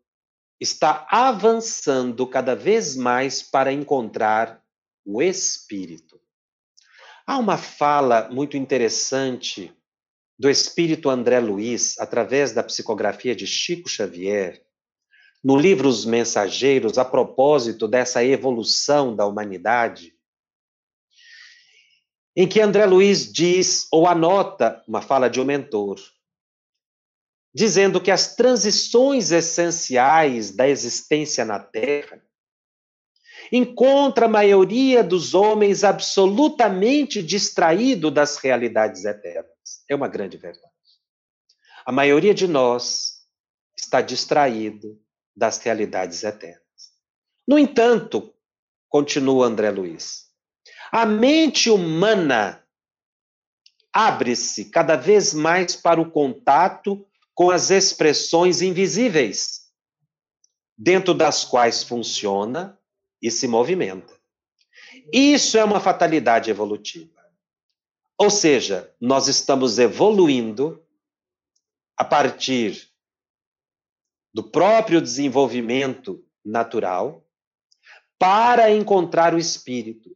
está avançando cada vez mais para encontrar o espírito. Há uma fala muito interessante do espírito André Luiz, através da psicografia de Chico Xavier, no livro Os Mensageiros, a propósito dessa evolução da humanidade, em que André Luiz diz ou anota uma fala de um mentor, dizendo que as transições essenciais da existência na Terra encontra a maioria dos homens absolutamente distraído das realidades eternas. É uma grande verdade. A maioria de nós está distraído das realidades eternas. No entanto, continua André Luiz, a mente humana abre-se cada vez mais para o contato com as expressões invisíveis, dentro das quais funciona e se movimenta. Isso é uma fatalidade evolutiva. Ou seja, nós estamos evoluindo a partir do próprio desenvolvimento natural para encontrar o espírito,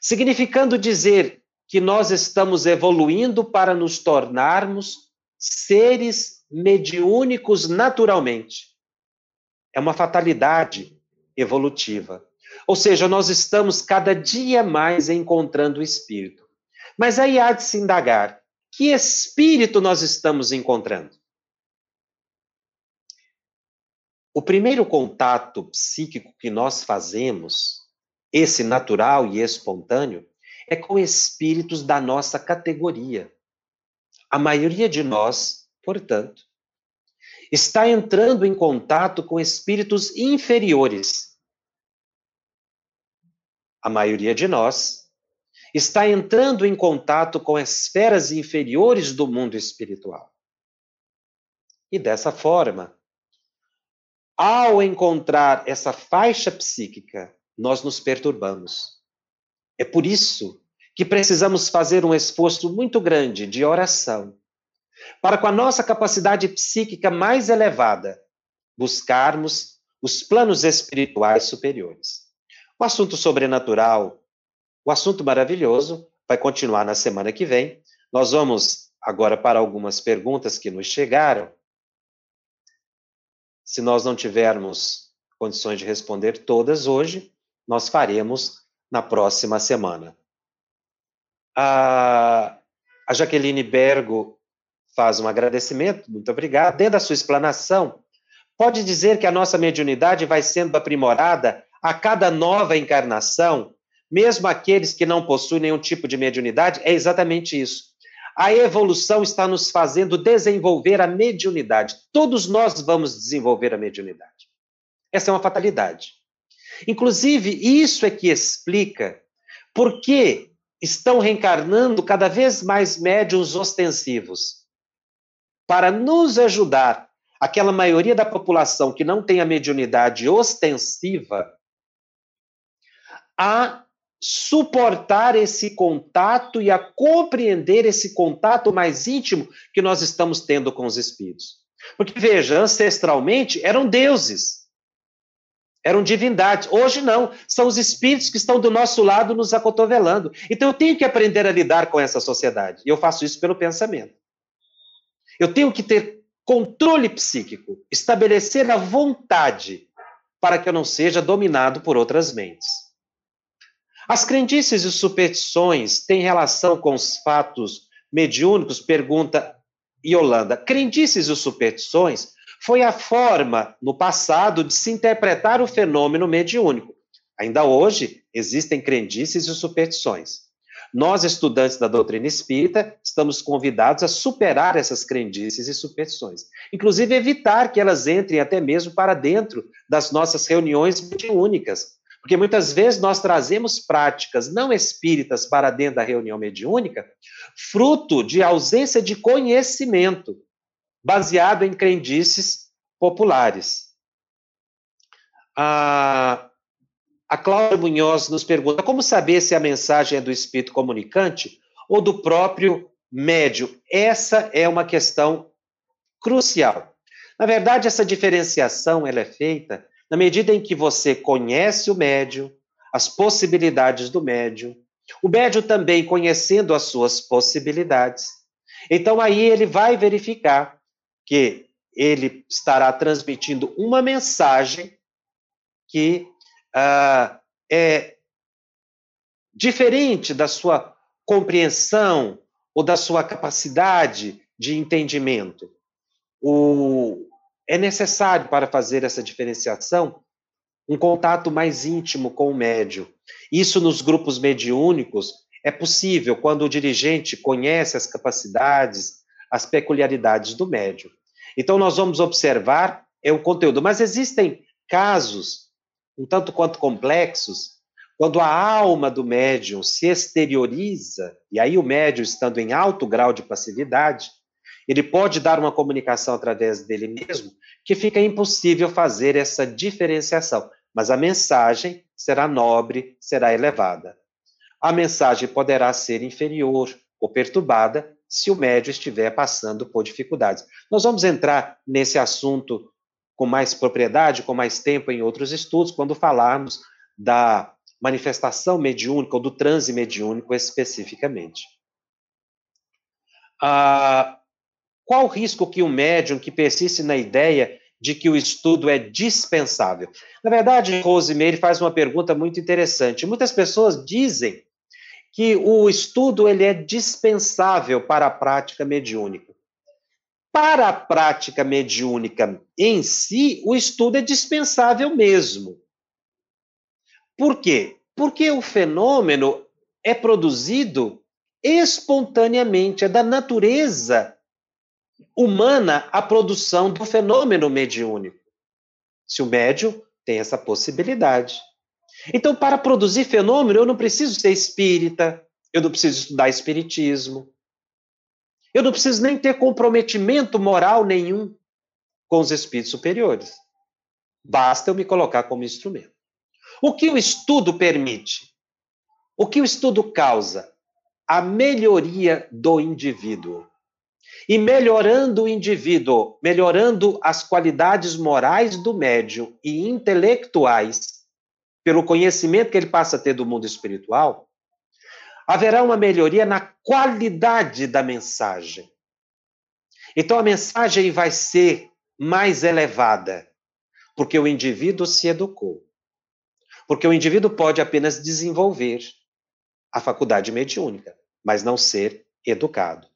significando dizer que nós estamos evoluindo para nos tornarmos seres mediúnicos naturalmente. É uma fatalidade evolutiva. Ou seja, nós estamos cada dia mais encontrando o espírito. Mas aí há de se indagar: que espírito nós estamos encontrando? O primeiro contato psíquico que nós fazemos esse natural e espontâneo, é com espíritos da nossa categoria. A maioria de nós, portanto, está entrando em contato com espíritos inferiores, a maioria de nós, está entrando em contato com esferas inferiores do mundo espiritual. E dessa forma, ao encontrar essa faixa psíquica, nós nos perturbamos. É por isso que precisamos fazer um esforço muito grande de oração, para com a nossa capacidade psíquica mais elevada, buscarmos os planos espirituais superiores. O assunto sobrenatural, o assunto maravilhoso, vai continuar na semana que vem. Nós vamos agora para algumas perguntas que nos chegaram. Se nós não tivermos condições de responder todas hoje, nós faremos na próxima semana. A, a Jaqueline Bergo faz um agradecimento, muito obrigado. Dentro da sua explanação, pode dizer que a nossa mediunidade vai sendo aprimorada a cada nova encarnação, mesmo aqueles que não possuem nenhum tipo de mediunidade? É exatamente isso. A evolução está nos fazendo desenvolver a mediunidade. Todos nós vamos desenvolver a mediunidade. Essa é uma fatalidade. Inclusive, isso é que explica por que estão reencarnando cada vez mais médiums ostensivos. Para nos ajudar, aquela maioria da população que não tem a mediunidade ostensiva, a suportar esse contato e a compreender esse contato mais íntimo que nós estamos tendo com os espíritos. Porque, veja, ancestralmente eram deuses, eram divindades. Hoje não, são os espíritos que estão do nosso lado nos acotovelando. Então eu tenho que aprender a lidar com essa sociedade. E eu faço isso pelo pensamento. Eu tenho que ter controle psíquico, estabelecer a vontade para que eu não seja dominado por outras mentes. As crendices e superstições têm relação com os fatos mediúnicos? Pergunta Yolanda. Crendices e superstições foi a forma, no passado, de se interpretar o fenômeno mediúnico. Ainda hoje, existem crendices e superstições. Nós, estudantes da doutrina espírita, estamos convidados a superar essas crendices e superstições. Inclusive, evitar que elas entrem até mesmo para dentro das nossas reuniões mediúnicas. Porque muitas vezes nós trazemos práticas não espíritas para dentro da reunião mediúnica, fruto de ausência de conhecimento, baseado em crendices populares. A, a Cláudia Munhoz nos pergunta como saber se a mensagem é do espírito comunicante ou do próprio médio. Essa é uma questão crucial. Na verdade, essa diferenciação ela é feita na medida em que você conhece o médium, as possibilidades do médium, o médium também conhecendo as suas possibilidades, então aí ele vai verificar que ele estará transmitindo uma mensagem que uh, é diferente da sua compreensão ou da sua capacidade de entendimento. O, é necessário para fazer essa diferenciação um contato mais íntimo com o médio. Isso nos grupos mediúnicos é possível quando o dirigente conhece as capacidades, as peculiaridades do médio. Então nós vamos observar é o conteúdo, mas existem casos um tanto quanto complexos quando a alma do médium se exterioriza, e aí o médium estando em alto grau de passividade, ele pode dar uma comunicação através dele mesmo que fica impossível fazer essa diferenciação, mas a mensagem será nobre, será elevada. A mensagem poderá ser inferior ou perturbada se o médio estiver passando por dificuldades. Nós vamos entrar nesse assunto com mais propriedade, com mais tempo em outros estudos, quando falarmos da manifestação mediúnica ou do transe mediúnico especificamente. Ah, qual o risco que um médium que persiste na ideia de que o estudo é dispensável? Na verdade, Rosemary faz uma pergunta muito interessante. Muitas pessoas dizem que o estudo ele é dispensável para a prática mediúnica. Para a prática mediúnica em si, o estudo é dispensável mesmo. Por quê? Porque o fenômeno é produzido espontaneamente, é da natureza humana a produção do fenômeno mediúnico. Se o médium tem essa possibilidade. Então, para produzir fenômeno, eu não preciso ser espírita, eu não preciso estudar espiritismo, eu não preciso nem ter comprometimento moral nenhum com os espíritos superiores. Basta eu me colocar como instrumento. O que o estudo permite? O que o estudo causa? A melhoria do indivíduo. E melhorando o indivíduo, melhorando as qualidades morais do médium e intelectuais, pelo conhecimento que ele passa a ter do mundo espiritual, haverá uma melhoria na qualidade da mensagem. Então a mensagem vai ser mais elevada, porque o indivíduo se educou. Porque o indivíduo pode apenas desenvolver a faculdade mediúnica, mas não ser educado.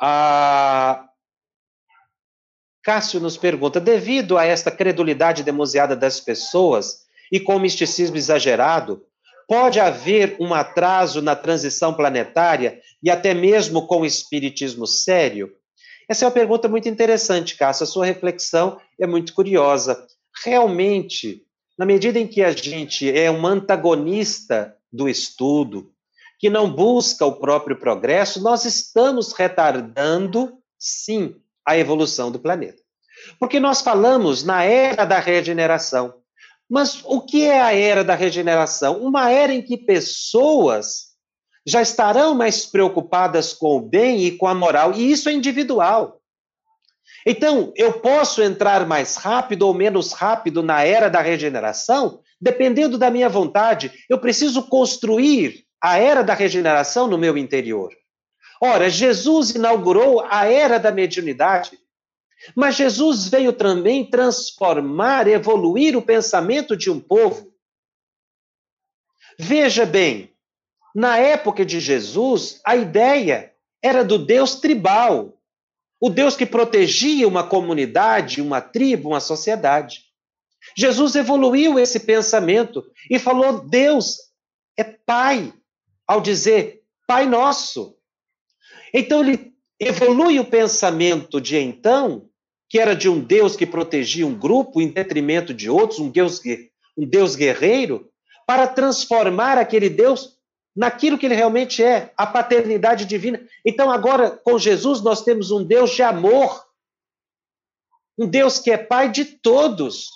A Cássio nos pergunta: devido a esta credulidade demasiada das pessoas e com o misticismo exagerado, pode haver um atraso na transição planetária e até mesmo com o espiritismo sério? Essa é uma pergunta muito interessante, Cássio. A sua reflexão é muito curiosa. Realmente, na medida em que a gente é um antagonista do estudo, que não busca o próprio progresso, nós estamos retardando, sim, a evolução do planeta. Porque nós falamos na era da regeneração. Mas o que é a era da regeneração? Uma era em que pessoas já estarão mais preocupadas com o bem e com a moral, e isso é individual. Então, eu posso entrar mais rápido ou menos rápido na era da regeneração, dependendo da minha vontade. Eu preciso construir a era da regeneração no meu interior. Ora, Jesus inaugurou a era da mediunidade, mas Jesus veio também transformar, evoluir o pensamento de um povo. Veja bem, na época de Jesus, a ideia era do Deus tribal, o Deus que protegia uma comunidade, uma tribo, uma sociedade. Jesus evoluiu esse pensamento e falou: Deus é Pai, ao dizer Pai Nosso. Então ele evolui o pensamento de então, que era de um Deus que protegia um grupo em detrimento de outros, um Deus, um Deus guerreiro, para transformar aquele Deus naquilo que ele realmente é, a paternidade divina. Então, agora, com Jesus, nós temos um Deus de amor, um Deus que é Pai de todos,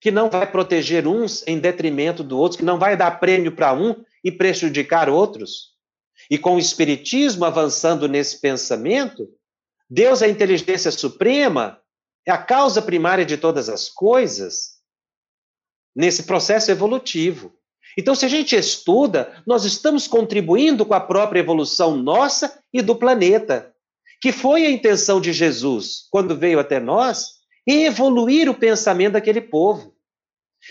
que não vai proteger uns em detrimento do outro, que não vai dar prêmio para um e prejudicar outros. E com o Espiritismo avançando nesse pensamento, Deus é a inteligência suprema, é a causa primária de todas as coisas, nesse processo evolutivo. Então, se a gente estuda, nós estamos contribuindo com a própria evolução nossa e do planeta, que foi a intenção de Jesus quando veio até nós, evoluir o pensamento daquele povo.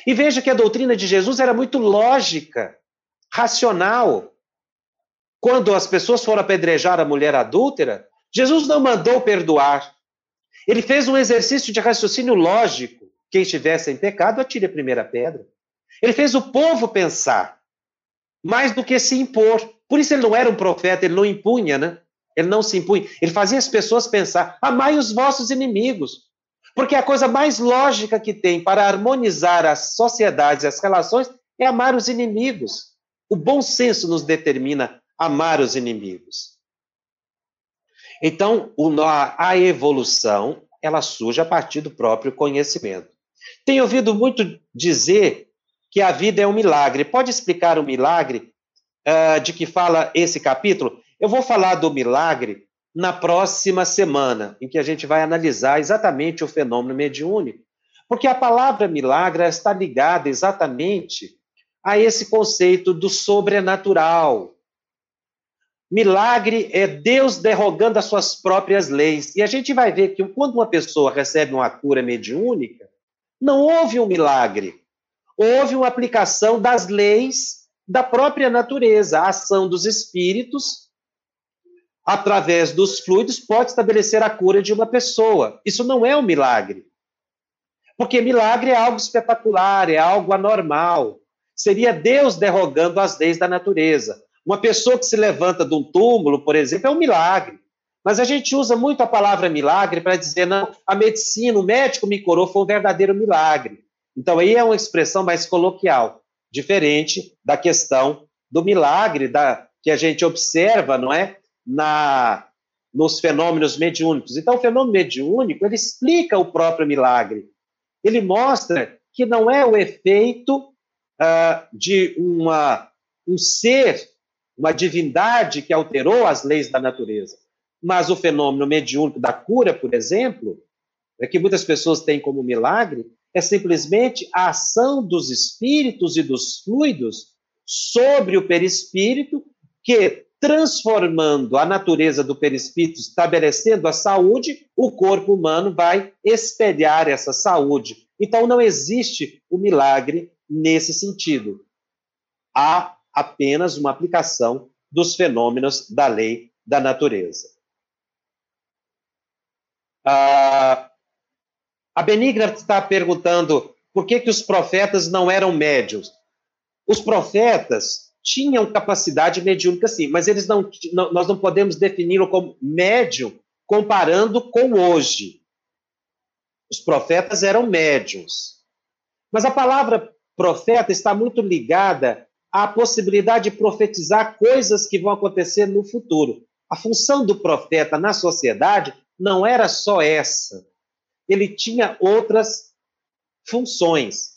E veja que a doutrina de Jesus era muito lógica, racional. Quando as pessoas foram apedrejar a mulher adúltera, Jesus não mandou perdoar. Ele fez um exercício de raciocínio lógico. Quem estivesse em pecado, atire a primeira pedra. Ele fez o povo pensar, mais do que se impor. Por isso ele não era um profeta, ele não impunha, né? Ele não se impunha. Ele fazia as pessoas pensar: amai os vossos inimigos. Porque a coisa mais lógica que tem para harmonizar as sociedades e as relações é amar os inimigos. O bom senso nos determina amar os inimigos. Então, a evolução, ela surge a partir do próprio conhecimento. Tenho ouvido muito dizer que a vida é um milagre. Pode explicar o milagre uh, de que fala esse capítulo? Eu vou falar do milagre na próxima semana, em que a gente vai analisar exatamente o fenômeno mediúnico. Porque a palavra milagre está ligada exatamente a esse conceito do sobrenatural, Milagre é Deus derrogando as suas próprias leis. E a gente vai ver que quando uma pessoa recebe uma cura mediúnica, não houve um milagre. Houve uma aplicação das leis da própria natureza. A ação dos espíritos, através dos fluidos, pode estabelecer a cura de uma pessoa. Isso não é um milagre. Porque milagre é algo espetacular, é algo anormal. Seria Deus derrogando as leis da natureza. Uma pessoa que se levanta de um túmulo, por exemplo, é um milagre. Mas a gente usa muito a palavra milagre para dizer, não, a medicina, o médico me curou, foi um verdadeiro milagre. Então, aí é uma expressão mais coloquial, diferente da questão do milagre da, que a gente observa, não é? Na, nos fenômenos mediúnicos. Então, o fenômeno mediúnico, ele explica o próprio milagre. Ele mostra que não é o efeito uh, de uma, um ser, uma divindade que alterou as leis da natureza. Mas o fenômeno mediúnico da cura, por exemplo, é que muitas pessoas têm como milagre, é simplesmente a ação dos espíritos e dos fluidos sobre o perispírito, que, transformando a natureza do perispírito, estabelecendo a saúde, o corpo humano vai espelhar essa saúde. Então, não existe o milagre nesse sentido. Há apenas uma aplicação dos fenômenos da lei da natureza. Ah, a Benigna está perguntando por que, que os profetas não eram médios. Os profetas tinham capacidade mediúnica, sim, mas eles não, não nós não podemos defini-lo como médium comparando com hoje. Os profetas eram médiums. Mas a palavra profeta está muito ligada à possibilidade de profetizar coisas que vão acontecer no futuro. A função do profeta na sociedade não era só essa ele tinha outras funções.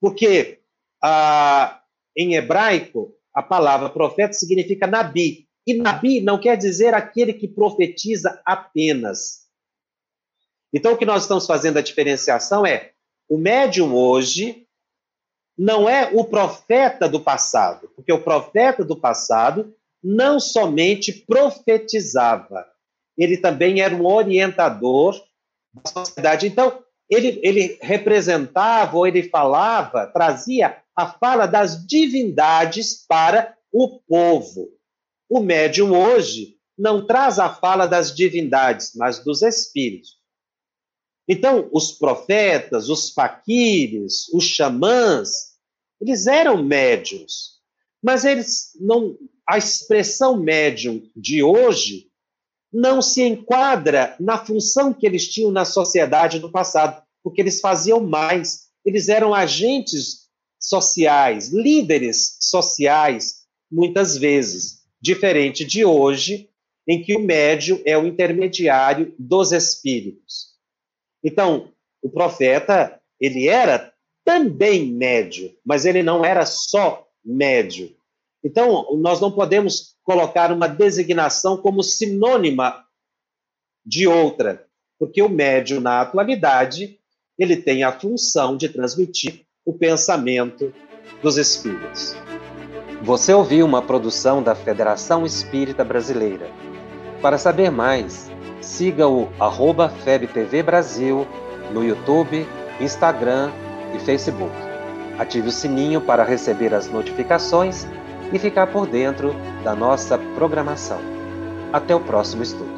Porque ah, em hebraico, a palavra profeta significa nabi. E nabi não quer dizer aquele que profetiza apenas. Então, o que nós estamos fazendo a diferenciação é: o médium hoje não é o profeta do passado, porque o profeta do passado não somente profetizava, ele também era um orientador da sociedade. Então, ele, ele representava ou ele falava, trazia a fala das divindades para o povo. O médium hoje não traz a fala das divindades, mas dos espíritos. Então, os profetas, os faquires, os xamãs, eles eram médiums, mas eles não. A expressão médium de hoje não se enquadra na função que eles tinham na sociedade no passado, porque eles faziam mais, eles eram agentes sociais, líderes sociais, muitas vezes, diferente de hoje, em que o médio é o intermediário dos espíritos. Então, o profeta, ele era também médio, mas ele não era só médio. Então, nós não podemos colocar uma designação como sinônima de outra, porque o médio, na atualidade, ele tem a função de transmitir o pensamento dos espíritos. Você ouviu uma produção da Federação Espírita Brasileira. Para saber mais, siga o arroba FebTV Brasil no YouTube, Instagram e Facebook. Ative o sininho para receber as notificações e ficar por dentro da nossa programação. Até o próximo estudo.